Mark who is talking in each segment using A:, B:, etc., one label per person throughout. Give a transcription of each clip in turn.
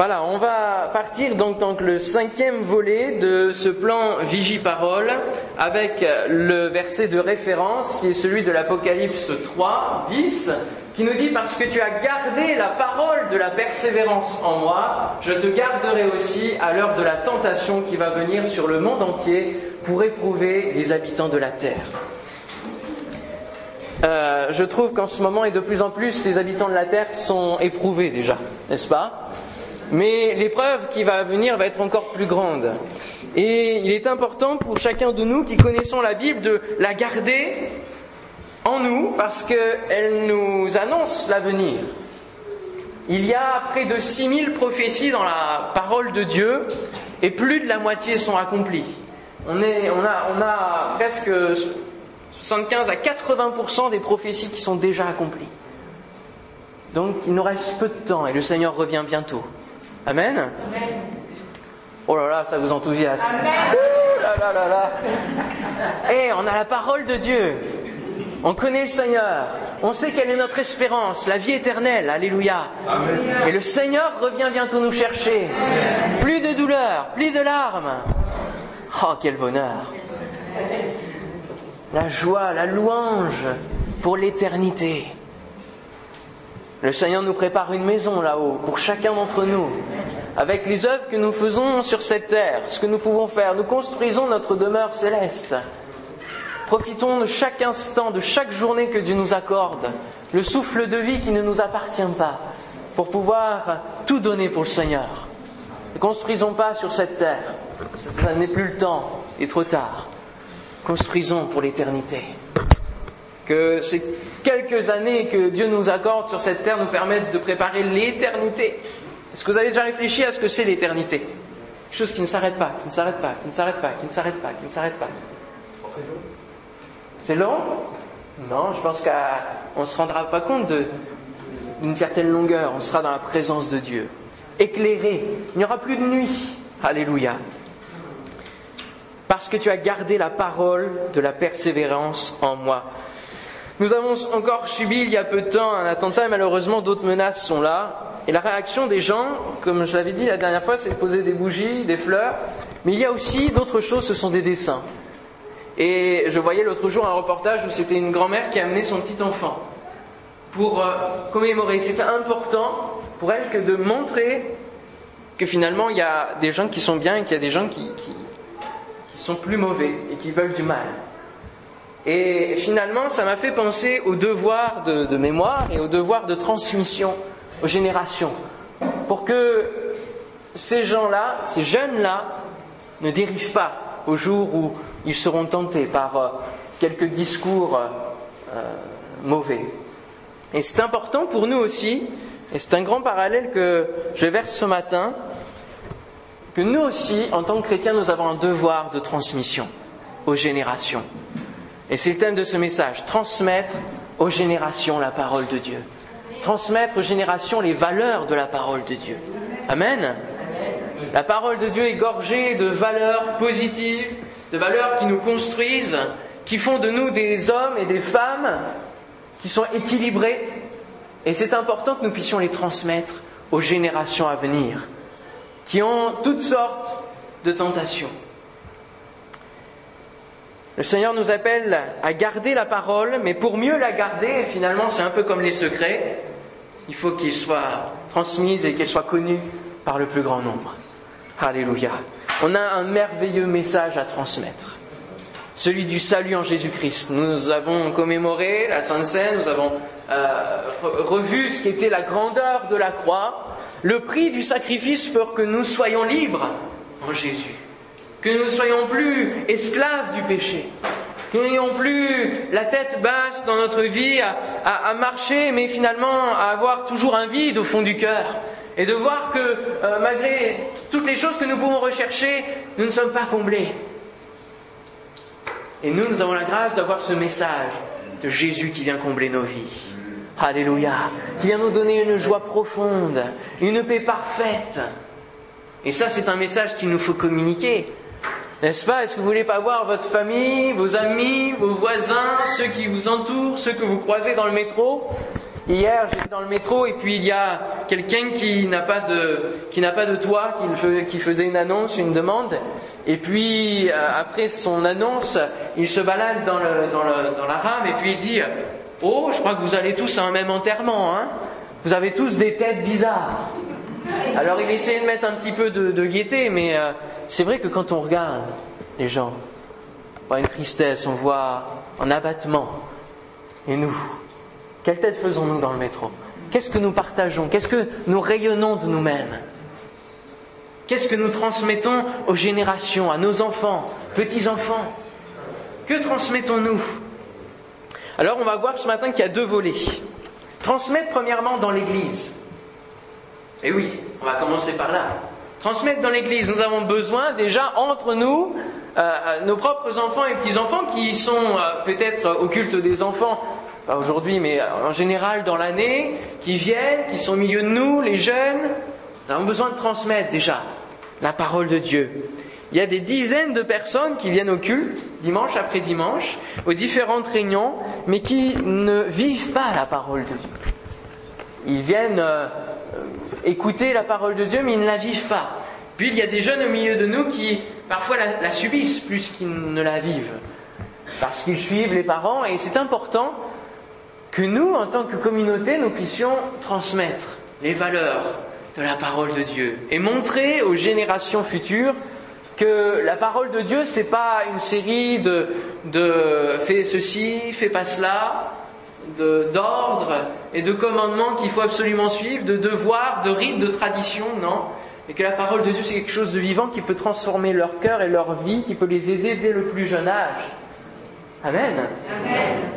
A: Voilà, on va partir donc dans le cinquième volet de ce plan Vigie-Parole avec le verset de référence qui est celui de l'Apocalypse 3, 10, qui nous dit Parce que tu as gardé la parole de la persévérance en moi, je te garderai aussi à l'heure de la tentation qui va venir sur le monde entier pour éprouver les habitants de la terre. Euh, je trouve qu'en ce moment et de plus en plus, les habitants de la terre sont éprouvés déjà, n'est-ce pas? Mais l'épreuve qui va venir va être encore plus grande. Et il est important pour chacun de nous qui connaissons la Bible de la garder en nous parce qu'elle nous annonce l'avenir. Il y a près de 6000 prophéties dans la parole de Dieu et plus de la moitié sont accomplies. On, a, on a presque 75 à 80% des prophéties qui sont déjà accomplies. Donc il nous reste peu de temps et le Seigneur revient bientôt. Amen? Oh là là, ça vous enthousiasme. Oh là là là là. Eh, on a la parole de Dieu. On connaît le Seigneur. On sait quelle est notre espérance, la vie éternelle. Alléluia. Et le Seigneur revient bientôt nous chercher. Plus de douleur, plus de larmes. Oh, quel bonheur. La joie, la louange pour l'éternité. Le Seigneur nous prépare une maison là-haut pour chacun d'entre nous, avec les œuvres que nous faisons sur cette terre, ce que nous pouvons faire. Nous construisons notre demeure céleste. Profitons de chaque instant, de chaque journée que Dieu nous accorde, le souffle de vie qui ne nous appartient pas, pour pouvoir tout donner pour le Seigneur. Ne construisons pas sur cette terre. Ça n'est plus le temps, il est trop tard. Construisons pour l'éternité que ces quelques années que Dieu nous accorde sur cette terre nous permettent de préparer l'éternité. Est-ce que vous avez déjà réfléchi à ce que c'est l'éternité? Chose qui ne s'arrête pas, qui ne s'arrête pas, qui ne s'arrête pas, qui ne s'arrête pas, qui ne s'arrête pas. C'est long? C'est long Non, je pense qu'on ne se rendra pas compte d'une certaine longueur. On sera dans la présence de Dieu. Éclairé. Il n'y aura plus de nuit. Alléluia. Parce que tu as gardé la parole de la persévérance en moi. Nous avons encore subi il y a peu de temps un attentat et malheureusement d'autres menaces sont là. Et la réaction des gens, comme je l'avais dit la dernière fois, c'est de poser des bougies, des fleurs. Mais il y a aussi d'autres choses, ce sont des dessins. Et je voyais l'autre jour un reportage où c'était une grand-mère qui a amené son petit enfant pour euh, commémorer. C'était important pour elle que de montrer que finalement il y a des gens qui sont bien et qu'il y a des gens qui sont plus mauvais et qui veulent du mal. Et finalement, ça m'a fait penser au devoir de, mémoire et au devoir de transmission aux générations, pour que ces gens-là, ces jeunes-là, ne dérivent pas au jour où ils seront tentés par euh, quelques discours euh, mauvais. Et c'est important pour nous aussi, et c'est un grand parallèle que je verse ce matin, que nous aussi, en tant que chrétiens, nous avons un devoir de transmission aux générations. Et c'est le thème de ce message, transmettre aux générations la parole de Dieu. Transmettre aux générations les valeurs de la parole de Dieu. Amen. La parole de Dieu est gorgée de valeurs positives, de valeurs qui nous construisent, qui font de nous des hommes et des femmes qui sont équilibrés. Et c'est important que nous puissions les transmettre aux générations à venir, qui ont toutes sortes de tentations. Le Seigneur nous appelle à garder la parole, mais pour mieux la garder, finalement c'est un peu comme les secrets, il faut qu'ils soient transmis et qu'ils soient connus par le plus grand nombre. Alléluia. On a un merveilleux message à transmettre. Celui du salut en Jésus-Christ. Nous avons commémoré la Sainte Seine, nous avons euh, revu ce qu'était la grandeur de la croix, le prix du sacrifice pour que nous soyons libres en Jésus que nous ne soyons plus esclaves du péché, que nous n'ayons plus la tête basse dans notre vie à, marcher, mais finalement à avoir toujours un vide au fond du cœur, et de voir que euh, malgré toutes les choses que nous pouvons rechercher, nous ne sommes pas comblés. Et nous, nous avons la grâce d'avoir ce message de Jésus qui vient combler nos vies. Alléluia. Qui vient nous donner une joie profonde, une paix parfaite. Et ça, c'est un message qu'il nous faut communiquer. N'est-ce pas? Est-ce que vous voulez pas voir votre famille, vos amis, vos voisins, ceux qui vous entourent, ceux que vous croisez dans le métro? Hier, j'étais dans le métro et puis il y a quelqu'un qui n'a pas de qui n'a pas de toit, qui, faisait une annonce, une demande. Et puis euh, après son annonce, il se balade dans, la rame et puis il dit Oh, je crois que vous allez tous à un même enterrement, hein Vous avez tous des têtes bizarres. Alors il essayait de mettre un petit peu de, gaieté, mais euh, c'est vrai que quand on regarde les gens, on voit une tristesse, on voit un abattement. Et nous, quelle tête faisons-nous dans le métro? Qu'est-ce que nous partageons? Qu'est-ce que nous rayonnons de nous-mêmes? Qu'est-ce que nous transmettons aux générations, à nos enfants, petits-enfants? Que transmettons-nous? Alors on va voir ce matin qu'il y a deux volets. Transmettre premièrement dans l'Église. Et oui, on va commencer par là. Transmettre dans l'Église, nous avons besoin déjà entre nous, euh, euh, nos propres enfants et petits-enfants qui sont euh, peut-être au culte des enfants pas aujourd'hui, mais en général dans l'année, qui viennent, qui sont au milieu de nous, les jeunes, nous avons besoin de transmettre déjà la parole de Dieu. Il y a des dizaines de personnes qui viennent au culte, dimanche après dimanche, aux différentes réunions, mais qui ne vivent pas la parole de Dieu. Ils viennent euh, écouter la parole de Dieu, mais ils ne la vivent pas. Puis il y a des jeunes au milieu de nous qui parfois la, la subissent plus qu'ils ne la vivent, parce qu'ils suivent les parents, et c'est important que nous, en tant que communauté, nous puissions transmettre les valeurs de la parole de Dieu et montrer aux générations futures que la parole de Dieu, c'est pas une série de, de fais ceci, fais pas cela, d'ordres et de commandements qu'il faut absolument suivre, de devoirs, de rites, de traditions, non? Et que la parole de Dieu, c'est quelque chose de vivant qui peut transformer leur cœur et leur vie, qui peut les aider dès le plus jeune âge. Amen. Amen.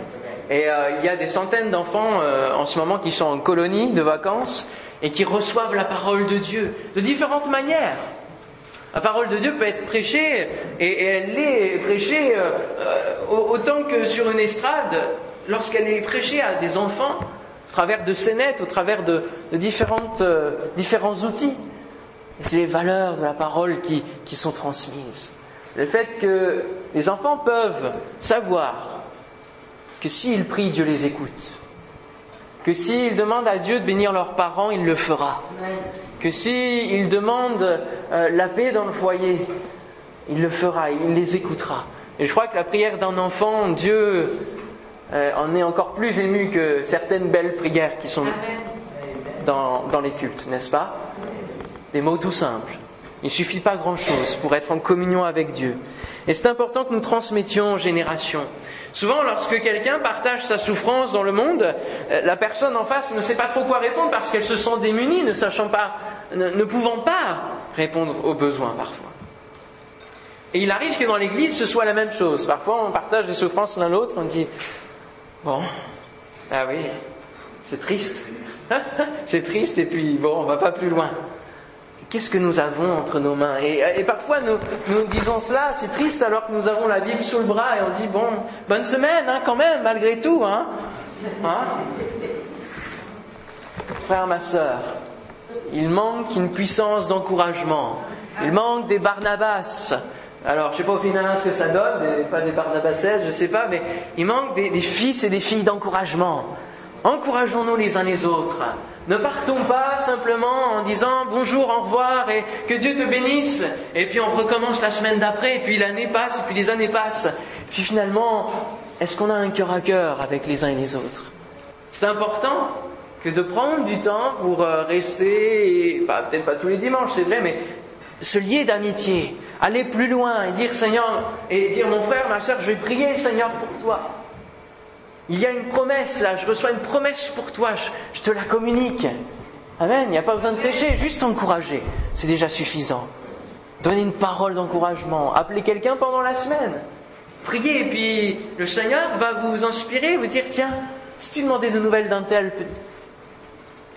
A: Et euh, il y a des centaines d'enfants euh, en ce moment qui sont en colonie de vacances et qui reçoivent la parole de Dieu de différentes manières. La parole de Dieu peut être prêchée et, elle est prêchée euh, autant que sur une estrade lorsqu'elle est prêchée à des enfants au travers de scénettes, au travers de, différentes, différents outils. C'est les valeurs de la parole qui, qui sont transmises. Le fait que les enfants peuvent savoir que s'ils prient, Dieu les écoute. Que s'ils demandent à Dieu de bénir leurs parents, il le fera. Que s'ils demandent euh, la paix dans le foyer, il le fera, il les écoutera. Et je crois que la prière d'un enfant, Dieu euh, en est encore plus ému que certaines belles prières qui sont dans, dans les cultes, n'est-ce pas? Des mots tout simples. Il ne suffit pas grand-chose pour être en communion avec Dieu. Et c'est important que nous transmettions aux générations. Souvent, lorsque quelqu'un partage sa souffrance dans le monde, euh, la personne en face ne sait pas trop quoi répondre parce qu'elle se sent démunie, ne sachant pas, ne, pouvant pas répondre aux besoins parfois. Et il arrive que dans l'église, ce soit la même chose. Parfois, on partage des souffrances l'un l'autre, on dit, bon, ah oui, c'est triste. c'est triste, et puis bon, on va pas plus loin qu'est-ce que nous avons entre nos mains? Et, parfois nous, nous disons cela, c'est triste alors que nous avons la Bible sous le bras et on dit bon, bonne semaine hein, quand même, malgré tout. Hein, hein? Frère, ma sœur, il manque une puissance d'encouragement. Il manque des Barnabas. Alors, je sais pas au final ce que ça donne, pas des Barnabas, je sais pas, mais il manque des fils et des filles d'encouragement. Encourageons-nous les uns les autres. Ne partons pas simplement en disant bonjour, au revoir et que Dieu te bénisse. Et puis on recommence la semaine d'après, et puis l'année passe, et puis les années passent. Et puis finalement, est-ce qu'on a un cœur à cœur avec les uns et les autres? C'est important que de prendre du temps pour euh, rester, et, peut-être pas tous les dimanches, c'est vrai, mais se lier d'amitié, aller plus loin et dire Seigneur, et dire mon frère, ma soeur, je vais prier Seigneur pour toi. Il y a une promesse là, je reçois une promesse pour toi, je, te la communique. Amen, il n'y a pas besoin de prêcher, juste encourager, c'est déjà suffisant. Donner une parole d'encouragement, appeler quelqu'un pendant la semaine, prier, et puis le Seigneur va vous inspirer, vous dire, tiens, si tu demandais de nouvelles d'un tel,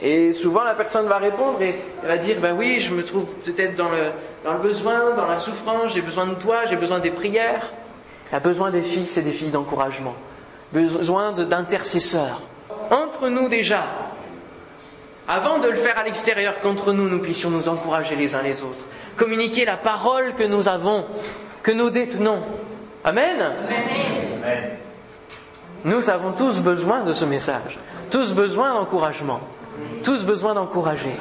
A: et souvent la personne va répondre et va dire, ben oui, je me trouve peut-être dans le, dans le besoin, dans la souffrance, j'ai besoin de toi, j'ai besoin des prières. A besoin des fils et des filles d'encouragement besoin d'intercesseurs. Entre nous déjà, avant de le faire à l'extérieur, qu'entre nous, nous puissions nous encourager les uns les autres. Communiquer la parole que nous avons, que nous détenons. Amen? Amen. Nous avons tous besoin de ce message. tous besoin d'encouragement, tous besoin d'encourager.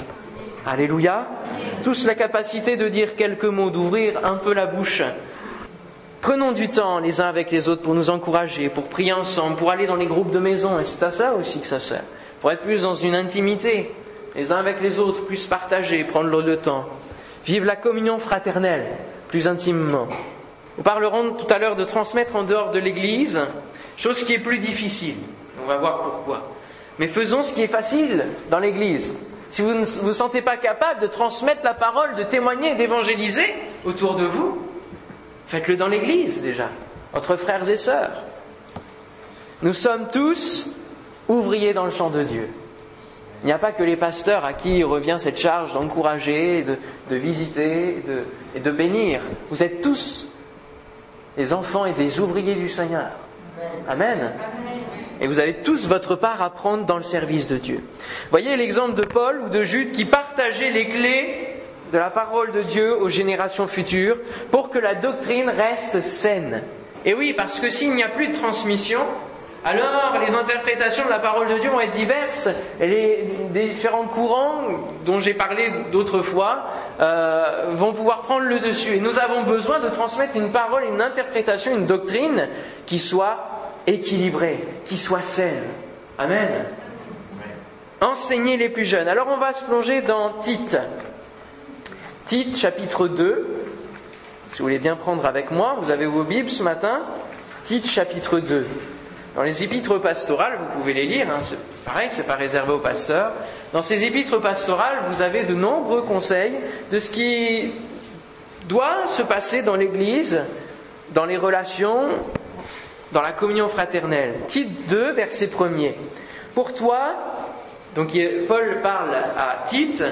A: Alléluia. Tous la capacité de dire quelques mots, d'ouvrir un peu la bouche. Prenons du temps les uns avec les autres pour nous encourager, pour prier ensemble, pour aller dans les groupes de maison, et c'est à ça aussi que ça sert. Pour être plus dans une intimité, les uns avec les autres, plus partager, prendre le temps. Vivre la communion fraternelle, plus intimement. Nous parlerons tout à l'heure de transmettre en dehors de l'Église, chose qui est plus difficile. On va voir pourquoi. Mais faisons ce qui est facile dans l'Église. Si vous ne vous sentez pas capable de transmettre la parole, de témoigner, d'évangéliser autour de vous, faites-le dans l'Église déjà, entre frères et sœurs. Nous sommes tous ouvriers dans le champ de Dieu. Il n'y a pas que les pasteurs à qui revient cette charge d'encourager, de, visiter et de bénir. Vous êtes tous des enfants et des ouvriers du Seigneur. Amen. Et vous avez tous votre part à prendre dans le service de Dieu. Voyez l'exemple de Paul ou de Jude qui partageaient les clés de la parole de Dieu aux générations futures pour que la doctrine reste saine. Et oui, parce que s'il n'y a plus de transmission, alors les interprétations de la parole de Dieu vont être diverses. Et les différents courants dont j'ai parlé d'autres fois euh, vont pouvoir prendre le dessus. Et nous avons besoin de transmettre une parole, une interprétation, une doctrine qui soit équilibrée, qui soit saine. Amen. Enseigner les plus jeunes. Alors on va se plonger dans Tite. Tite chapitre 2. Si vous voulez bien prendre avec moi, vous avez vos Bibles ce matin. Tite chapitre 2. Dans les épîtres pastorales, vous pouvez les lire, hein, c'est pareil, c'est pas réservé aux pasteurs. Dans ces épîtres pastorales, vous avez de nombreux conseils de ce qui doit se passer dans l'Église, dans les relations, dans la communion fraternelle. Tite 2, verset 1er. Pour toi, donc Paul parle à Tite,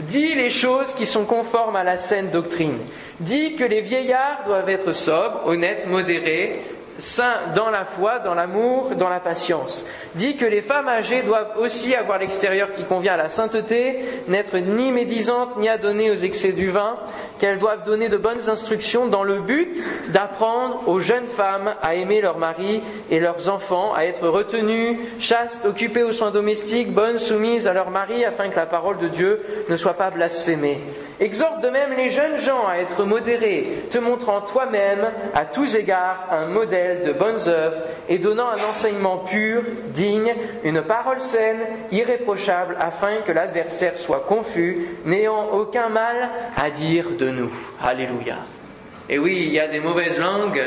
A: dis les choses qui sont conformes à la saine doctrine. Dis que les vieillards doivent être sobres, honnêtes, modérés, saint dans la foi, dans l'amour, dans la patience. Dit que les femmes âgées doivent aussi avoir l'extérieur qui convient à la sainteté, n'être ni médisantes ni adonnées aux excès du vin, qu'elles doivent donner de bonnes instructions dans le but d'apprendre aux jeunes femmes à aimer leurs maris et leurs enfants, à être retenues, chastes, occupées aux soins domestiques, bonnes, soumises à leurs maris, afin que la parole de Dieu ne soit pas blasphémée. Exhorte de même les jeunes gens à être modérés, te montrant toi-même à tous égards un modèle de bonnes œuvres et donnant un enseignement pur, digne, une parole saine, irréprochable, afin que l'adversaire soit confus, n'ayant aucun mal à dire de nous. Alléluia. Et oui, il y a des mauvaises langues.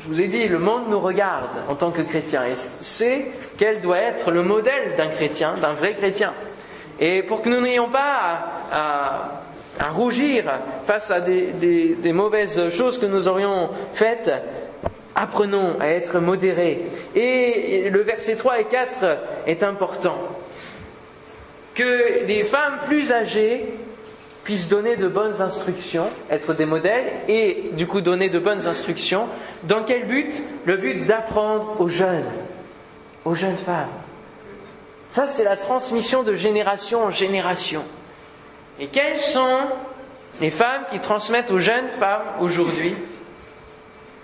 A: Je vous ai dit, le monde nous regarde en tant que chrétiens et sait quel doit être le modèle d'un chrétien, d'un vrai chrétien. Et pour que nous n'ayons pas à, rougir face à des, mauvaises choses que nous aurions faites, apprenons à être modérés. Et le verset 3 et 4 est important. Que les femmes plus âgées puissent donner de bonnes instructions, être des modèles, et du coup donner de bonnes instructions. Dans quel but? Le but d'apprendre aux jeunes, aux jeunes femmes. Ça, c'est la transmission de génération en génération. Et quelles sont les femmes qui transmettent aux jeunes femmes aujourd'hui?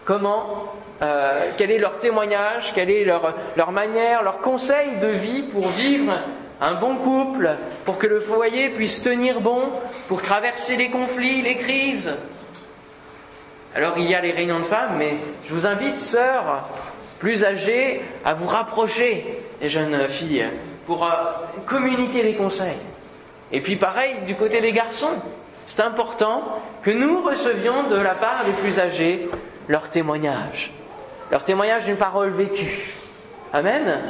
A: Comment euh, Quel est leur témoignage Quelle est leur, leur manière, leur conseil de vie pour vivre un bon couple, pour que le foyer puisse tenir bon, pour traverser les conflits, les crises? Alors il y a les réunions de femmes, mais je vous invite, sœurs plus âgées, à vous rapprocher des jeunes filles pour euh, communiquer des conseils. Et puis pareil, du côté des garçons, c'est important que nous recevions de la part des plus âgés leur témoignage, leur témoignage d'une parole vécue. Amen.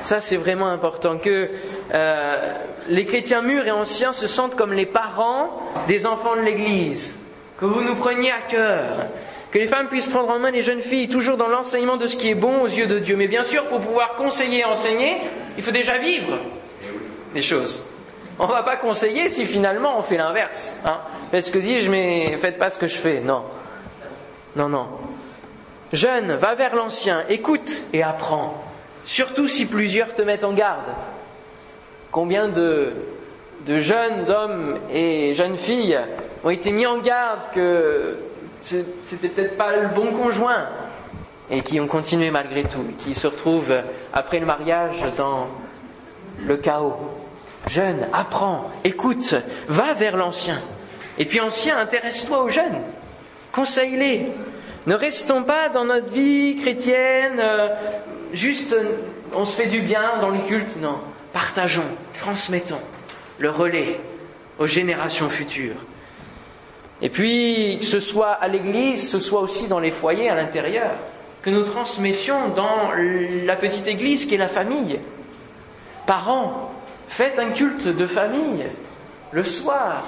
A: Ça, c'est vraiment important que euh, les chrétiens mûrs et anciens se sentent comme les parents des enfants de l'Église, que vous nous preniez à cœur, que les femmes puissent prendre en main les jeunes filles, toujours dans l'enseignement de ce qui est bon aux yeux de Dieu. Mais bien sûr, pour pouvoir conseiller et enseigner, il faut déjà vivre les choses. On ne va pas conseiller si finalement on fait l'inverse. Hein. Faites ce que dis-je, mais faites pas ce que je fais. Non. Non, non. Jeune, va vers l'ancien, écoute et apprends. Surtout si plusieurs te mettent en garde. Combien de, jeunes hommes et jeunes filles ont été mis en garde que c'était peut-être pas le bon conjoint. et qui ont continué malgré tout, qui se retrouvent après le mariage dans le chaos. Jeune, apprends, écoute, va vers l'ancien. Et puis ancien, intéresse-toi aux jeunes, conseille-les. Ne restons pas dans notre vie chrétienne, euh, juste on se fait du bien dans le culte, non. Partageons, transmettons le relais aux générations futures. Et puis, ce soit à l'église, ce soit aussi dans les foyers à l'intérieur, que nous transmettions dans la petite église qui est la famille. Parents, faites un culte de famille le soir.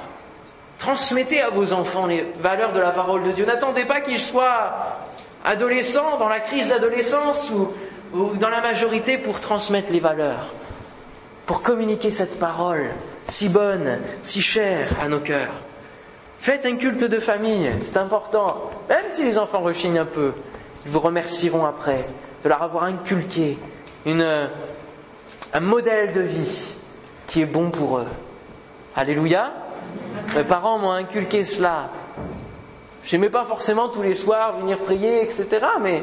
A: Transmettez à vos enfants les valeurs de la parole de Dieu. N'attendez pas qu'ils soient adolescents, dans la crise d'adolescence ou, dans la majorité pour transmettre les valeurs, pour communiquer cette parole si bonne, si chère à nos cœurs. Faites un culte de famille, c'est important. Même si les enfants rechignent un peu, ils vous remercieront après de leur avoir inculqué un modèle de vie qui est bon pour eux. Alléluia. Mes parents m'ont inculqué cela. J'aimais pas forcément tous les soirs venir prier, etc. Mais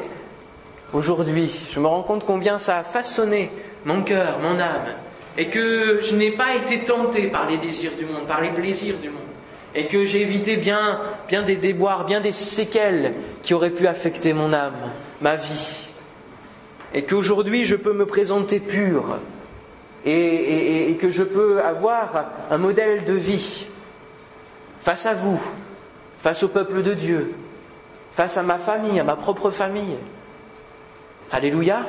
A: aujourd'hui, je me rends compte combien ça a façonné mon cœur, mon âme, et que je n'ai pas été tenté par les désirs du monde, par les plaisirs du monde et que j'ai évité bien, bien des déboires, bien des séquelles qui auraient pu affecter mon âme, ma vie. Et qu'aujourd'hui je peux me présenter pur et, et, que je peux avoir un modèle de vie face à vous, face au peuple de Dieu, face à ma famille, à ma propre famille. Alléluia.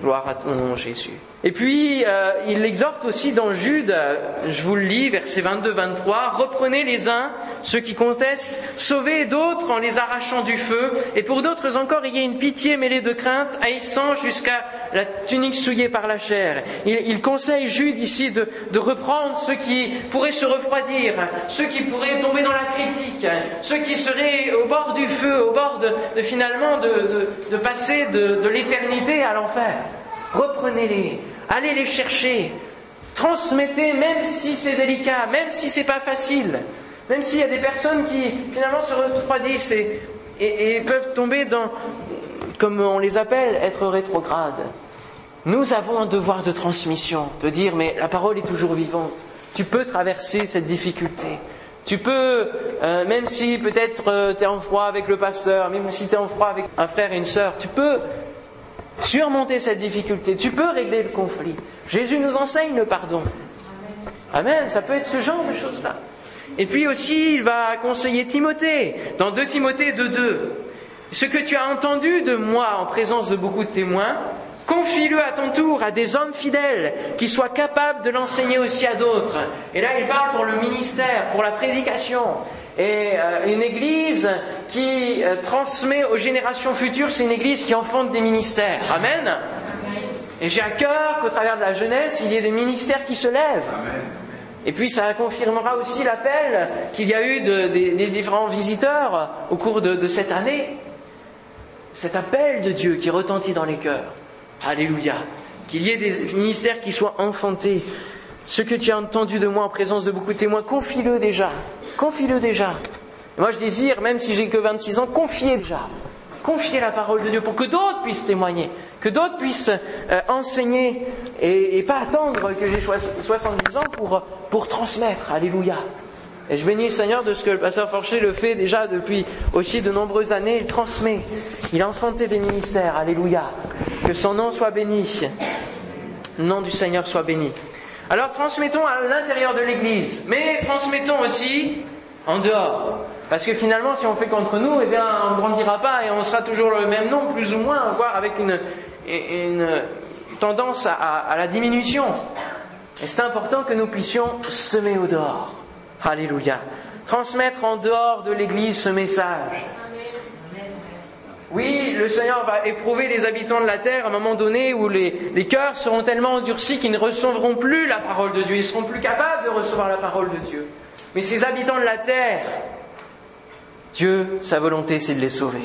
A: Gloire à ton nom Jésus. Et puis, euh, il l'exhorte aussi dans Jude, je vous le lis, versets 22-23, reprenez les uns ceux qui contestent, sauvez d'autres en les arrachant du feu, et pour d'autres encore, il y a une pitié mêlée de crainte, haïssant jusqu'à la tunique souillée par la chair. Il, conseille Jude ici de, reprendre ceux qui pourraient se refroidir, ceux qui pourraient tomber dans la critique, ceux qui seraient au bord du feu, au bord de, finalement de passer de l'éternité à l'enfer. Reprenez-les, allez les chercher, transmettez, même si c'est délicat, même si c'est pas facile, même s'il y a des personnes qui finalement se refroidissent et, peuvent tomber dans, comme on les appelle, être rétrogrades. Nous avons un devoir de transmission, de dire mais la parole est toujours vivante. Tu peux traverser cette difficulté. Tu peux, euh, même si peut-être euh, tu es en froid avec le pasteur, même si tu es en froid avec un frère et une sœur, tu peux surmonter cette difficulté, tu peux régler le conflit. Jésus nous enseigne le pardon. Amen, ça peut être ce genre de choses-là. Et puis aussi, il va conseiller Timothée, dans 2 Timothée 2.2. Ce que tu as entendu de moi en présence de beaucoup de témoins, confie-le à ton tour à des hommes fidèles qui soient capables de l'enseigner aussi à d'autres. Et là, il parle pour le ministère, pour la prédication. Et euh, une église qui euh, transmet aux générations futures, c'est une église qui enfante des ministères. Amen. Et j'ai à cœur qu'au travers de la jeunesse, il y ait des ministères qui se lèvent. Et puis ça confirmera aussi l'appel qu'il y a eu des différents visiteurs au cours de, cette année. Cet appel de Dieu qui retentit dans les cœurs. Alléluia. Qu'il y ait des ministères qui soient enfantés. Ce que tu as entendu de moi en présence de beaucoup de témoins, confie-le déjà. Confie-le déjà. moi, je désire, même si j'ai que 26 ans, confier déjà. Confier la parole de Dieu pour que d'autres puissent témoigner, que d'autres puissent euh, enseigner et, pas attendre que j'ai 70 ans pour, pour transmettre. Alléluia. Et je bénis le Seigneur de ce que le pasteur Forcher le fait déjà depuis aussi de nombreuses années. Il transmet. Il a enfanté des ministères. Alléluia. Que son nom soit béni. Le nom du Seigneur soit béni. Alors transmettons à l'intérieur de l'Église, mais transmettons aussi en dehors. Parce que finalement, si on fait contre nous, eh bien, on ne grandira pas et on sera toujours le même nom, plus ou moins, voire avec une, tendance à, la diminution. Et c'est important que nous puissions semer au dehors. Alléluia. Transmettre en dehors de l'Église ce message. Oui, le Seigneur va éprouver les habitants de la terre à un moment donné où les, les cœurs seront tellement endurcis qu'ils ne recevront plus la parole de Dieu, ils seront plus capables de recevoir la parole de Dieu. Mais ces habitants de la terre, Dieu, sa volonté, c'est de les sauver.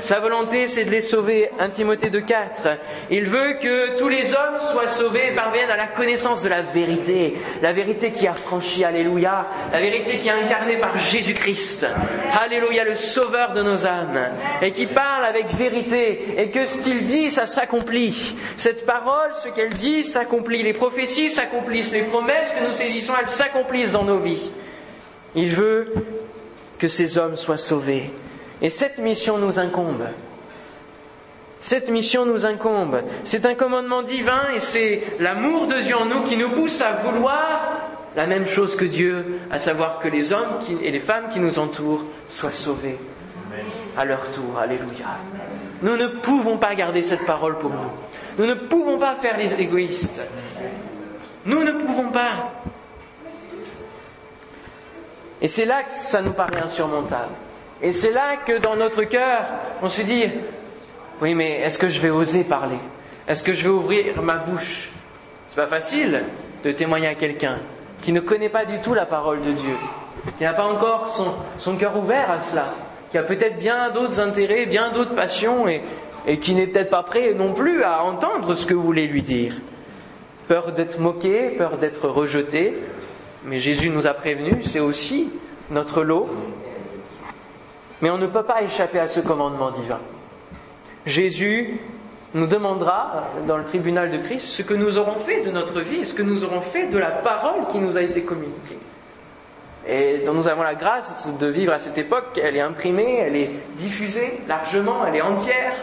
A: Sa volonté, c'est de les sauver. 1 Timothée de 4. Il veut que tous les hommes soient sauvés et parviennent à la connaissance de la vérité. La vérité qui a franchi, Alléluia. La vérité qui est incarnée par Jésus-Christ. Alléluia, le sauveur de nos âmes. Et qui parle avec vérité. Et que ce qu'il dit, ça s'accomplit. Cette parole, ce qu'elle dit, s'accomplit. Les prophéties s'accomplissent. Les promesses que nous saisissons, elles s'accomplissent dans nos vies. Il veut que ces hommes soient sauvés. Et cette mission nous incombe. Cette mission nous incombe. C'est un commandement divin et c'est l'amour de Dieu en nous qui nous pousse à vouloir la même chose que Dieu, à savoir que les hommes et les femmes qui nous entourent soient sauvés à leur tour. Alléluia. Nous ne pouvons pas garder cette parole pour nous. Nous ne pouvons pas faire les égoïstes. Nous ne pouvons pas. Et c'est là que ça nous paraît insurmontable. Et c'est là que dans notre cœur, on se dit, oui, mais est-ce que je vais oser parler? Est-ce que je vais ouvrir ma bouche? C'est pas facile de témoigner à quelqu'un qui ne connaît pas du tout la parole de Dieu, qui n'a pas encore son, son cœur ouvert à cela, qui a peut-être bien d'autres intérêts, bien d'autres passions et, et qui n'est peut-être pas prêt non plus à entendre ce que vous voulez lui dire. Peur d'être moqué, peur d'être rejeté, mais Jésus nous a prévenus, c'est aussi notre lot. Mais on ne peut pas échapper à ce commandement divin. Jésus nous demandera dans le tribunal de Christ ce que nous aurons fait de notre vie et ce que nous aurons fait de la parole qui nous a été communiquée. Et dont nous avons la grâce de vivre à cette époque, elle est imprimée, elle est diffusée largement, elle est entière.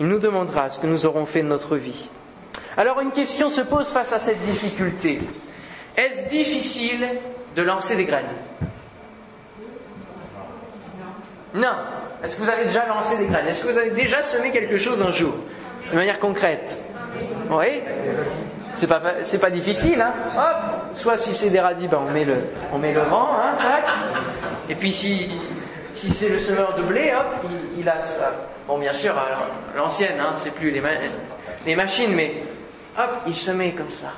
A: Il nous demandera ce que nous aurons fait de notre vie. Alors une question se pose face à cette difficulté. Est-ce difficile de lancer des graines? Non. Est-ce que vous avez déjà lancé des graines? Est-ce que vous avez déjà semé quelque chose un jour? De manière concrète Oui c'est pas, c'est pas difficile, hein Hop Soit si c'est des radis, ben on met le, on met le vent, hein, tac. Et puis si, c'est le semeur de blé, hop, il, a ça. Bon, bien sûr, l'ancienne, hein, c'est plus les, les machines, mais hop, il semait comme ça.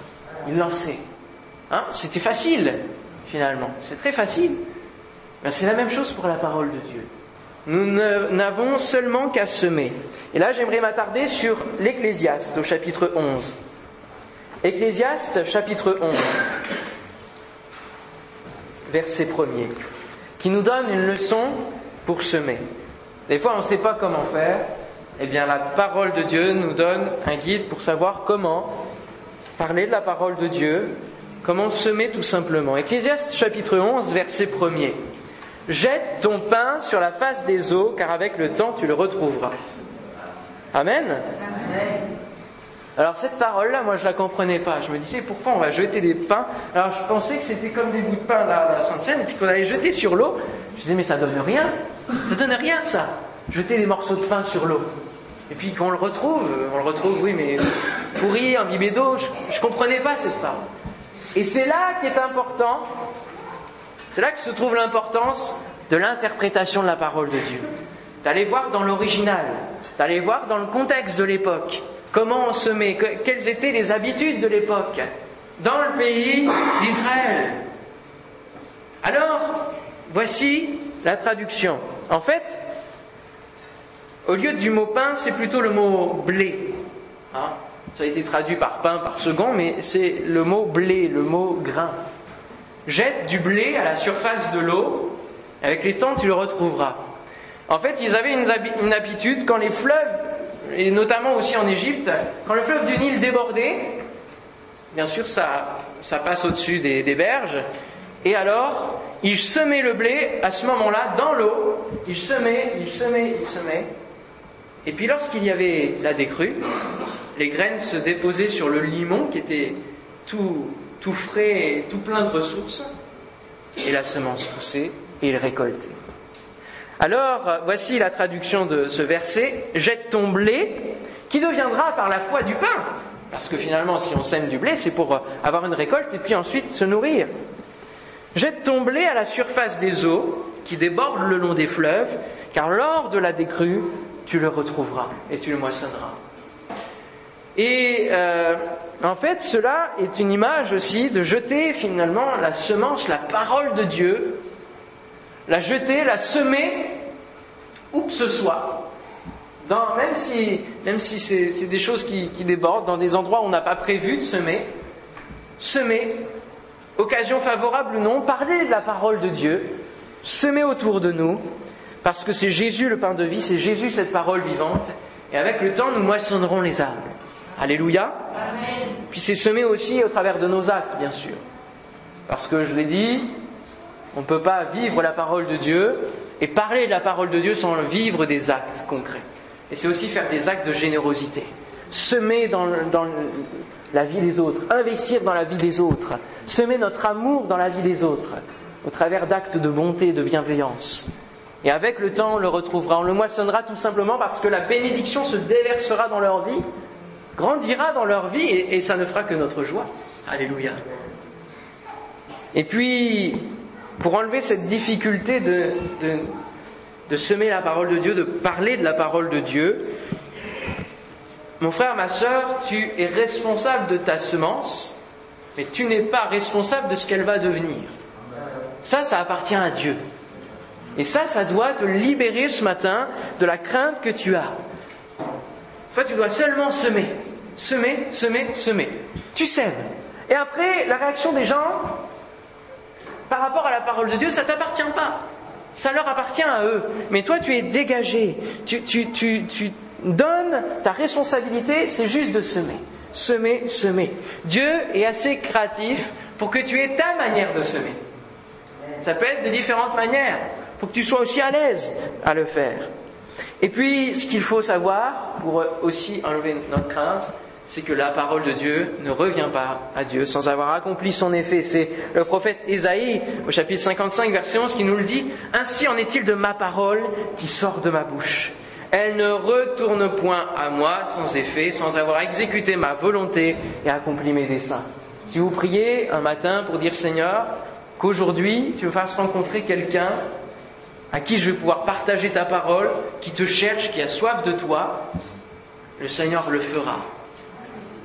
A: Il lançait. Hein? C'était facile, finalement. C'est très facile. Ben, c'est la même chose pour la parole de Dieu. Nous n'avons seulement qu'à semer. Et là, j'aimerais m'attarder sur l'Ecclésiaste au chapitre 11. Ecclésiaste chapitre 11, verset 1er, qui nous donne une leçon pour semer. Des fois, on ne sait pas comment faire. Eh bien, la parole de Dieu nous donne un guide pour savoir comment parler de la parole de Dieu Comment semer tout simplement Ecclésiaste chapitre 11, verset 1er. Jette ton pain sur la face des eaux, car avec le temps tu le retrouveras. Amen. Alors cette parole-là, moi je la comprenais pas. Je me disais pourquoi on va jeter des pains? Alors je pensais que c'était comme des bouts de pain à la Sainte-Seine et puis qu'on allait jeter sur l'eau. Je disais mais ça donne rien. Ça donne rien ça. Jeter des morceaux de pain sur l'eau. Et puis qu'on le retrouve, on le retrouve oui mais pourri, imbibé d'eau. Je, je comprenais pas cette parole. Et c'est là qui est important, c'est là que se trouve l'importance de l'interprétation de la parole de Dieu. D'aller voir dans l'original, d'aller voir dans le contexte de l'époque, comment on se met, quelles étaient les habitudes de l'époque dans le pays d'Israël. Alors, voici la traduction. En fait, au lieu du mot pain, c'est plutôt le mot blé. Hein ça a été traduit par pain par second, mais c'est le mot blé, le mot grain. Jette du blé à la surface de l'eau, avec les temps tu le retrouveras. En fait, ils avaient une, habitude, quand les fleuves, et notamment aussi en Égypte, quand le fleuve du Nil débordait, bien sûr ça, passe au-dessus des, des berges, et alors ils semaient le blé à ce moment-là dans l'eau, ils semaient, ils semaient, ils semaient, et puis lorsqu'il y avait la décrue, les graines se déposaient sur le limon qui était tout, tout frais tout plein de ressources, et la semence poussait et il récoltait. Alors, voici la traduction de ce verset, jette ton blé, qui deviendra par la foi du pain. Parce que finalement, si on sème du blé, c'est pour avoir une récolte et puis ensuite se nourrir. Jette ton blé à la surface des eaux qui débordent le long des fleuves, car lors de la décrue, tu le retrouveras et tu le moissonneras. Et euh, en fait, cela est une image aussi de jeter finalement la semence, la parole de Dieu, la jeter, la semer où que ce soit, même si, même si c'est des choses qui, qui, débordent, dans des endroits où on n'a pas prévu de semer, semer, occasion favorable ou non, parler de la parole de Dieu, semer autour de nous, parce que c'est Jésus le pain de vie, c'est Jésus cette parole vivante, et avec le temps nous moissonnerons les arbres. Alléluia. Puis c'est semé aussi au travers de nos actes, bien sûr. Parce que je l'ai dit, on ne peut pas vivre la parole de Dieu et parler de la parole de Dieu sans vivre des actes concrets. Et c'est aussi faire des actes de générosité. Semer dans, dans, la vie des autres, investir dans la vie des autres, semer notre amour dans la vie des autres, au travers d'actes de bonté et de bienveillance. Et avec le temps, on le retrouvera, on le moissonnera tout simplement parce que la bénédiction se déversera dans leur vie, grandira dans leur vie et, ça ne fera que notre joie. Alléluia. Et puis, pour enlever cette difficulté de, de, semer la parole de Dieu, de parler de la parole de Dieu, mon frère, ma soeur, tu es responsable de ta semence, mais tu n'es pas responsable de ce qu'elle va devenir. Ça, ça appartient à Dieu. Et ça, ça doit te libérer ce matin de la crainte que tu as. Toi, tu dois seulement semer. Semer, semer, semer. Tu sèmes. Et après, la réaction des gens, par rapport à la parole de Dieu, ça t'appartient pas. Ça leur appartient à eux. Mais toi, tu es dégagé. Tu, tu, donnes ta responsabilité, c'est juste de semer. Semer, semer. Dieu est assez créatif pour que tu aies ta manière de semer. Ça peut être de différentes manières. Pour que tu sois aussi à l'aise à le faire. Et puis, ce qu'il faut savoir, pour aussi enlever notre crainte, c'est que la parole de Dieu ne revient pas à Dieu sans avoir accompli son effet. C'est le prophète Ésaïe, au chapitre 55, verset 11, qui nous le dit. Ainsi en est-il de ma parole qui sort de ma bouche. Elle ne retourne point à moi sans effet, sans avoir exécuté ma volonté et accompli mes desseins. Si vous priez un matin pour dire Seigneur, qu'aujourd'hui tu me fasses rencontrer quelqu'un à qui je vais pouvoir partager ta parole, qui te cherche, qui a soif de toi, le Seigneur le fera.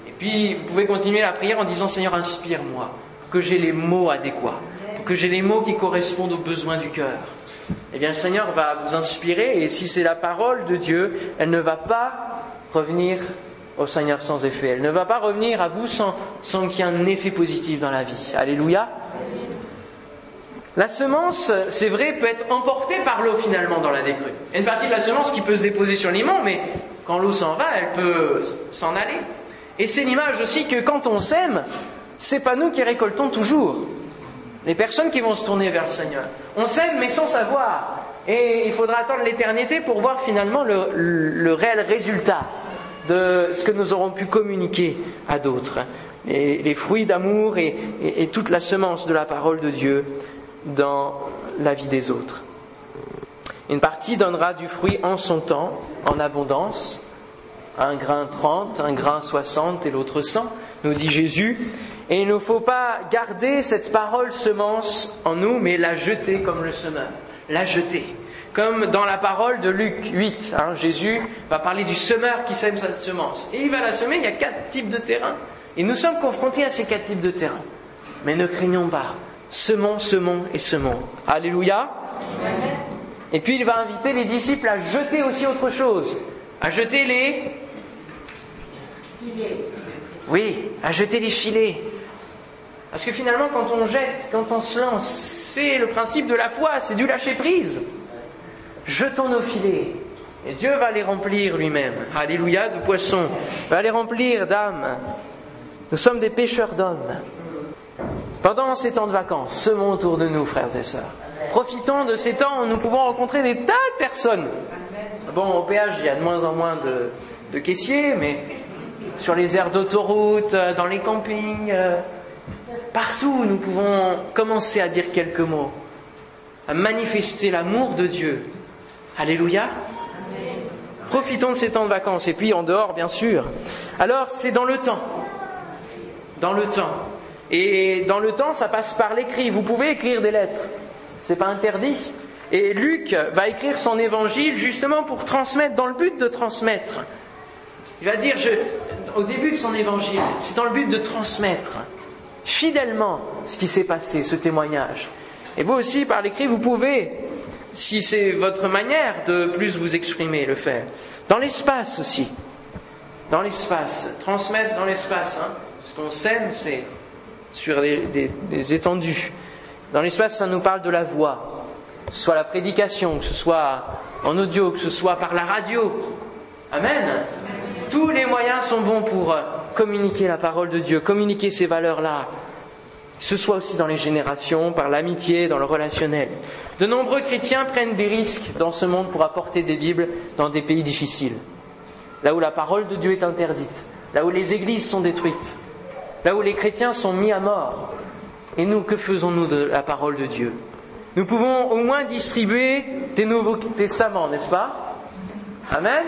A: Et puis, vous pouvez continuer la prière en disant Seigneur, inspire-moi, pour que j'ai les mots adéquats, pour que j'ai les mots qui correspondent aux besoins du cœur. Eh bien, le Seigneur va vous inspirer, et si c'est la parole de Dieu, elle ne va pas revenir au Seigneur sans effet. Elle ne va pas revenir à vous sans, sans qu'il y ait un effet positif dans la vie. Alléluia. La semence, c'est vrai, peut être emportée par l'eau finalement dans la décrue. Il y a une partie de la semence qui peut se déposer sur l'imment, mais quand l'eau s'en va, elle peut s'en aller. Et c'est l'image aussi que quand on sème, c'est pas nous qui récoltons toujours. Les personnes qui vont se tourner vers le Seigneur. On sème mais sans savoir. Et il faudra attendre l'éternité pour voir finalement le, réel résultat de ce que nous aurons pu communiquer à d'autres. Les, fruits d'amour et toute la semence de la parole de Dieu dans la vie des autres. Une partie donnera du fruit en son temps, en abondance, un grain trente, un grain soixante et l'autre cent, nous dit Jésus. Et il ne faut pas garder cette parole semence en nous, mais la jeter comme le semeur. La jeter. Comme dans la parole de Luc 8, hein, Jésus va parler du semeur qui sème cette semence. Et il va la semer, il y a quatre types de terrains. Et nous sommes confrontés à ces quatre types de terrains. Mais ne craignons pas, semons, semons et semons. Alléluia. Et puis il va inviter les disciples à jeter aussi autre chose, à jeter les... Oui, à jeter les filets. Parce que finalement, quand on jette, quand on se lance, c'est le principe de la foi, c'est du lâcher prise. Jetons nos filets. Et Dieu va les remplir lui-même. Alléluia, de poissons. Va les remplir d'âmes. Nous sommes des pêcheurs d'hommes. Pendant ces temps de vacances, semons autour de nous, frères et sœurs. Profitons de ces temps où nous pouvons rencontrer des tas de personnes. Bon, au péage, il y a de moins en moins de, caissiers, mais sur les aires d'autoroute, euh, dans les campings, euh, partout, nous pouvons commencer à dire quelques mots, à manifester l'amour de Dieu. Alléluia. Profitons de ces temps de vacances, et puis en dehors, bien sûr. Alors, c'est dans le temps. Dans le temps. Et dans le temps, ça passe par l'écrit. Vous pouvez écrire des lettres. C'est pas interdit. Et Luc va écrire son évangile justement pour transmettre, dans le but de transmettre. Il va dire, au début de son évangile, c'est dans le but de transmettre fidèlement ce qui s'est passé, ce témoignage. Et vous aussi, par l'écrit, vous pouvez si c'est votre manière de plus vous exprimer, le faire. Dans l'espace aussi. Dans l'espace. Transmettre dans l'espace. Hein. Ce qu'on sème, c'est sur des, des étendues. Dans l'espace, ça nous parle de la voix. Que ce soit la prédication, que ce soit en audio, que ce soit par la radio. Amen. Tous les moyens sont bons pour euh, communiquer la parole de Dieu, communiquer ces valeurs-là. Que ce soit aussi dans les générations, par l'amitié, dans le relationnel. De nombreux chrétiens prennent des risques dans ce monde pour apporter des Bibles dans des pays difficiles. Là où la parole de Dieu est interdite, là où les églises sont détruites, là où les chrétiens sont mis à mort. Et nous, que faisons-nous de la parole de Dieu? Nous pouvons au moins distribuer des Nouveaux Testaments, n'est-ce pas? Amen?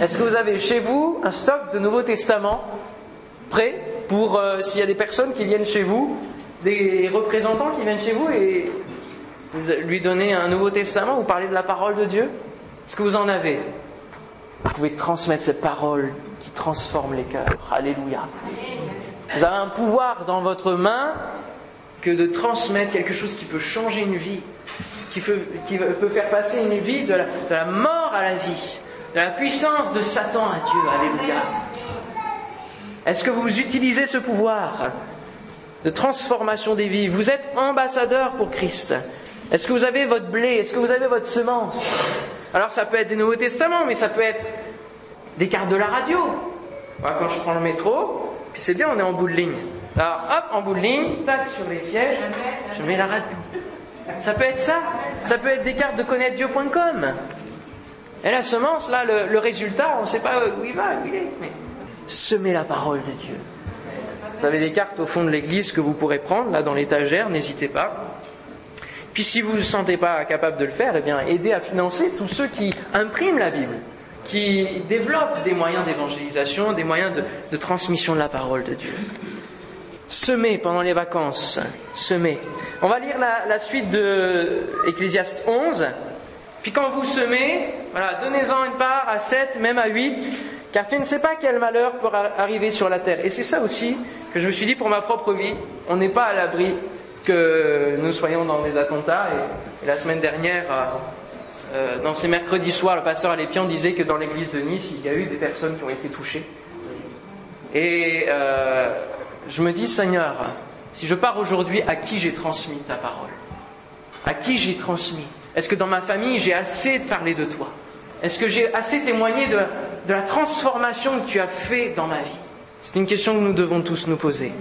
A: Est-ce que vous avez chez vous un stock de Nouveaux Testaments prêt pour euh, s'il y a des personnes qui viennent chez vous, des représentants qui viennent chez vous et vous lui donnez un Nouveau Testament, vous parlez de la parole de Dieu? Est-ce que vous en avez? Vous pouvez transmettre cette parole qui transforme les cœurs. Alléluia. Vous avez un pouvoir dans votre main que de transmettre quelque chose qui peut changer une vie, qui peut, faire passer une vie de la, mort à la vie, de la puissance de Satan à Dieu. Alléluia. Est-ce que vous utilisez ce pouvoir de transformation des vies? Vous êtes ambassadeur pour Christ. Est-ce que vous avez votre blé? Est-ce que vous avez votre semence? Alors ça peut être des Nouveaux Testaments, mais ça peut être des cartes de la radio. quand je prends le métro, puis c'est bien, on est en bout de ligne. Alors hop, en bout de ligne, tac, sur les sièges, je mets la radio. Ça peut être ça. Ça peut être des cartes de connaître-dieu.com. Et la semence, là, le, résultat, on ne sait pas où il va, où il est. Mais semez la parole de Dieu. Vous avez des cartes au fond de l'église que vous pourrez prendre, là, dans l'étagère, n'hésitez pas. Puis si vous ne vous sentez pas capable de le faire, eh bien, aidez à financer tous ceux qui impriment la Bible, qui développent des moyens d'évangélisation, des moyens de, transmission de la parole de Dieu. Semez pendant les vacances, semez. On va lire la, suite de Ecclésiaste 11. Puis quand vous semez, voilà, donnez-en une part à 7, même à 8, car tu ne sais pas quel malheur pourra arriver sur la terre. Et c'est ça aussi que je me suis dit pour ma propre vie. On n'est pas à l'abri que nous soyons dans des attentats. Et, la semaine dernière, euh, dans ces mercredis soirs, le pasteur Alépian disait que dans l'église de Nice, il y a eu des personnes qui ont été touchées. Et euh, je me dis, Seigneur, si je pars aujourd'hui, à qui j'ai transmis ta parole? À qui j'ai transmis? Est-ce que dans ma famille, j'ai assez parlé de toi? Est-ce que j'ai assez témoigné de, de la transformation que tu as fait dans ma vie? C'est une question que nous devons tous nous poser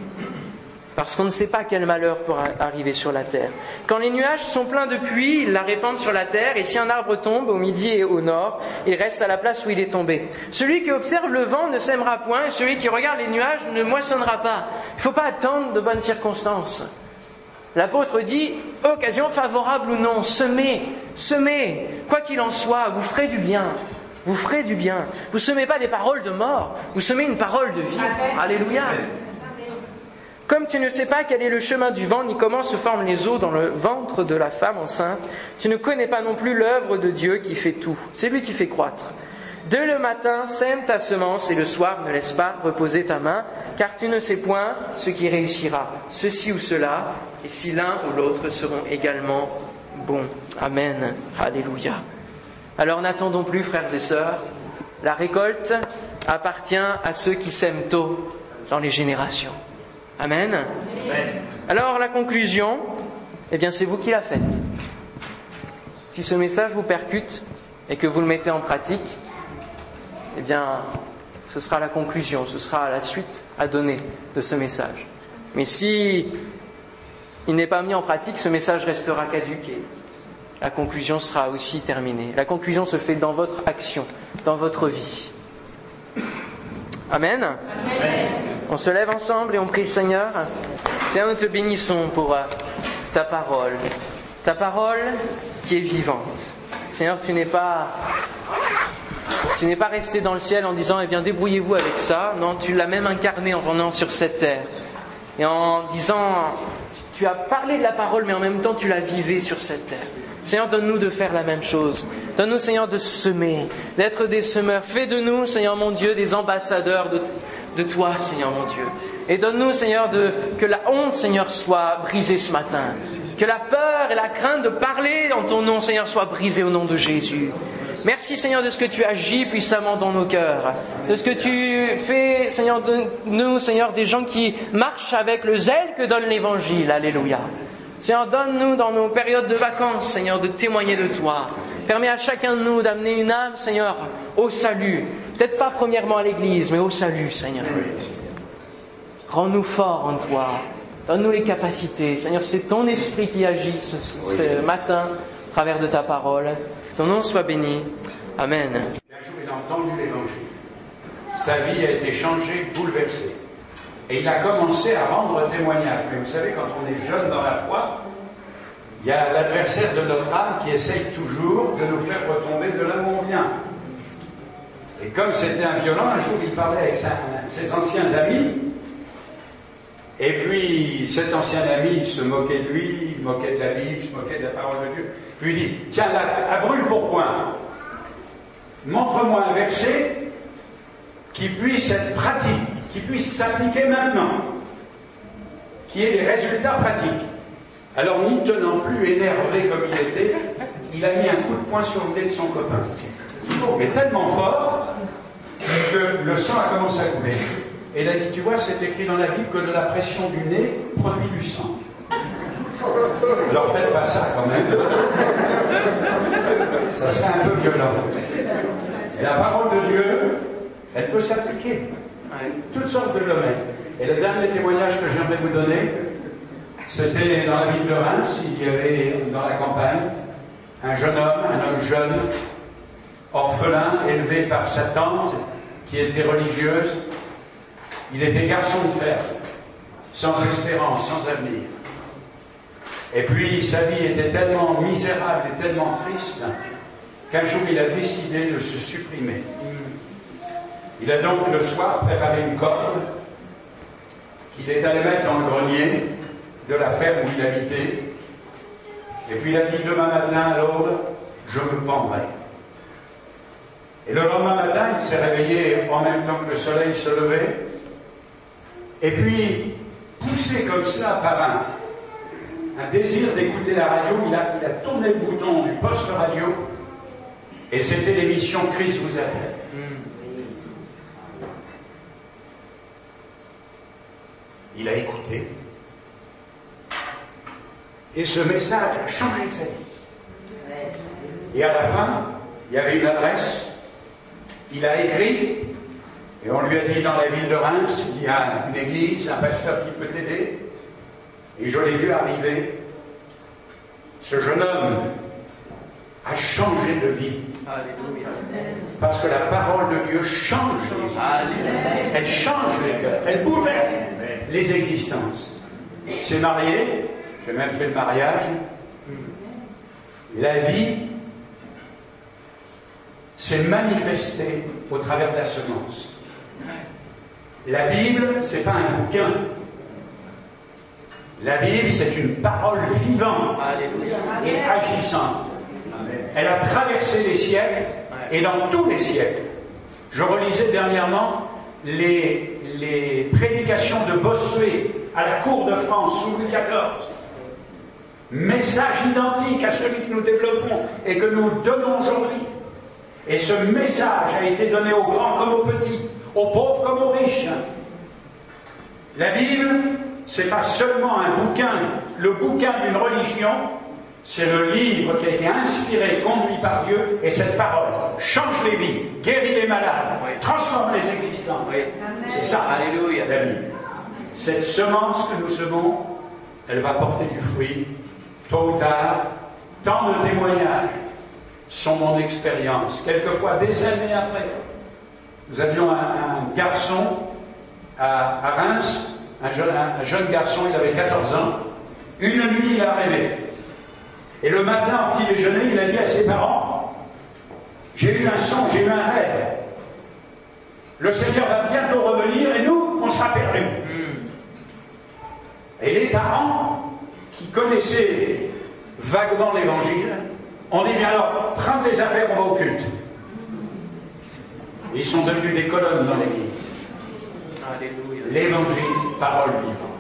A: parce qu'on ne sait pas quel malheur pourra arriver sur la terre. Quand les nuages sont pleins de pluie, ils la répandent sur la terre, et si un arbre tombe au midi et au nord, il reste à la place où il est tombé. Celui qui observe le vent ne sèmera point, et celui qui regarde les nuages ne moissonnera pas. Il ne faut pas attendre de bonnes circonstances. L'apôtre dit, occasion favorable ou non, semez, semez, quoi qu'il en soit, vous ferez du bien. Vous ferez du bien. Vous semez pas des paroles de mort, vous semez une parole de vie. Alléluia. Comme tu ne sais pas quel est le chemin du vent, ni comment se forment les eaux dans le ventre de la femme enceinte, tu ne connais pas non plus l'œuvre de Dieu qui fait tout. C'est lui qui fait croître. Dès le matin, sème ta semence et le soir ne laisse pas reposer ta main, car tu ne sais point ce qui réussira, ceci ou cela, et si l'un ou l'autre seront également bons. Amen. Alléluia. Alors n'attendons plus, frères et sœurs. La récolte appartient à ceux qui sèment tôt dans les générations. Amen. Alors la conclusion, eh bien c'est vous qui la faites. Si ce message vous percute et que vous le mettez en pratique, eh bien ce sera la conclusion, ce sera la suite à donner de ce message. Mais si il n'est pas mis en pratique, ce message restera caduque et la conclusion sera aussi terminée. La conclusion se fait dans votre action, dans votre vie. Amen. On se lève ensemble et on prie le Seigneur. Seigneur, nous te bénissons pour euh, ta parole. Ta parole qui est vivante. Seigneur, tu n'es pas, resté dans le ciel en disant, eh bien, débrouillez-vous avec ça. Non, tu l'as même incarné en venant sur cette terre. Et en disant, tu as parlé de la parole, mais en même temps, tu l'as vivé sur cette terre. Seigneur, donne-nous de faire la même chose. Donne-nous, Seigneur, de semer, d'être des semeurs. Fais de nous, Seigneur mon Dieu, des ambassadeurs de, toi, Seigneur mon Dieu. Et donne-nous, Seigneur, de, que la honte, Seigneur, soit brisée ce matin. Que la peur et la crainte de parler en ton nom, Seigneur, soit brisée au nom de Jésus. Merci Seigneur de ce que tu agis puissamment dans nos cœurs, de ce que tu fais Seigneur de nous Seigneur des gens qui marchent avec le zèle que donne l'Évangile. Alléluia. Seigneur, donne-nous dans nos périodes de vacances, Seigneur, de témoigner de toi. Permets à chacun de nous d'amener une âme, Seigneur, au salut. Peut-être pas premièrement à l'Église, mais au salut, Seigneur. Rends-nous forts en toi. Donne-nous les capacités. Seigneur, c'est ton esprit qui agit ce, ce matin à travers de ta parole. Que ton nom soit béni. Amen.
B: Un jour, il a entendu l'évangile. Sa vie a été changée, bouleversée. Et il a commencé à rendre témoignage. Mais vous savez, quand on est jeune dans la foi, il y a l'adversaire de notre âme qui essaye toujours de nous faire retomber de on vient. Et comme c'était un violent, un jour il parlait avec ses anciens amis, et puis cet ancien ami se moquait de lui, moquait de la Bible, se moquait de la parole de Dieu. Puis il dit, tiens là, à brûle pour point, montre-moi un verset qui puisse être pratique, qui puisse s'appliquer maintenant, qui ait des résultats pratiques. Alors, n'y tenant plus, énervé comme il était, il a mis un coup de poing sur le nez de son copain. Mais tellement fort que le sang a commencé à couler. Et il a dit, tu vois, c'est écrit dans la Bible que de la pression du nez produit du sang. Alors faites pas ça quand même. Ça serait un peu violent. La parole de Dieu, elle peut s'appliquer. Toutes sortes de domaines. Et le dernier témoignage que j'aimerais vous donner, c'était dans la ville de Reims, il y avait dans la campagne un jeune homme, un homme jeune, orphelin, élevé par sa tante, qui était religieuse. Il était garçon de fer, sans espérance, sans avenir. Et puis sa vie était tellement misérable et tellement triste qu'un jour il a décidé de se supprimer. Il a donc le soir préparé une corde qu'il est allé mettre dans le grenier de la ferme où il habitait. Et puis il a dit demain matin à l'aube, je me pendrai. Et le lendemain matin, il s'est réveillé en même temps que le soleil se levait. Et puis, poussé comme ça par un, désir d'écouter la radio, il a, il a tourné le bouton du poste radio et c'était l'émission Christ vous appelle. Il a écouté. Et ce message a changé sa vie. Et à la fin, il y avait une adresse. Il a écrit. Et on lui a dit dans la ville de Reims, il y a une église, un pasteur qui peut t'aider. Et je l'ai vu arriver. Ce jeune homme a changé de vie. Parce que la parole de Dieu change les vies. Elle change les cœurs. Elle bouleverse les existences. S'est marié. J'ai même fait le mariage. La vie s'est manifestée au travers de la semence. La Bible, c'est pas un bouquin. La Bible, c'est une parole vivante et agissante. Elle a traversé les siècles et dans tous les siècles. Je relisais dernièrement les, les prédications de Bossuet à la cour de France sous Louis XIV. Message identique à celui que nous développons et que nous donnons aujourd'hui. Et ce message a été donné aux grands comme aux petits, aux pauvres comme aux riches. La Bible, c'est pas seulement un bouquin, le bouquin d'une religion, c'est le livre qui a été inspiré, conduit par Dieu, et cette parole change les vies, guérit les malades, transforme les existants. C'est ça,
A: Alléluia.
B: la Bible. Cette semence que nous semons, elle va porter du fruit, tôt ou tard. Tant de témoignages sont mon expérience, quelquefois des années après. Nous avions un, un garçon à, à Reims, un jeune, un jeune garçon, il avait 14 ans. Une nuit, il a rêvé. Et le matin, au petit déjeuner, il a dit à ses parents, j'ai eu un son, j'ai eu un rêve. Le Seigneur va bientôt revenir et nous, on sera perdus. Et les parents, qui connaissaient vaguement l'évangile, ont dit, bien alors, prends tes affaires, on va au culte. Et ils sont devenus des colonnes dans l'église.
A: Alléluia.
B: L'évangile parole vivante.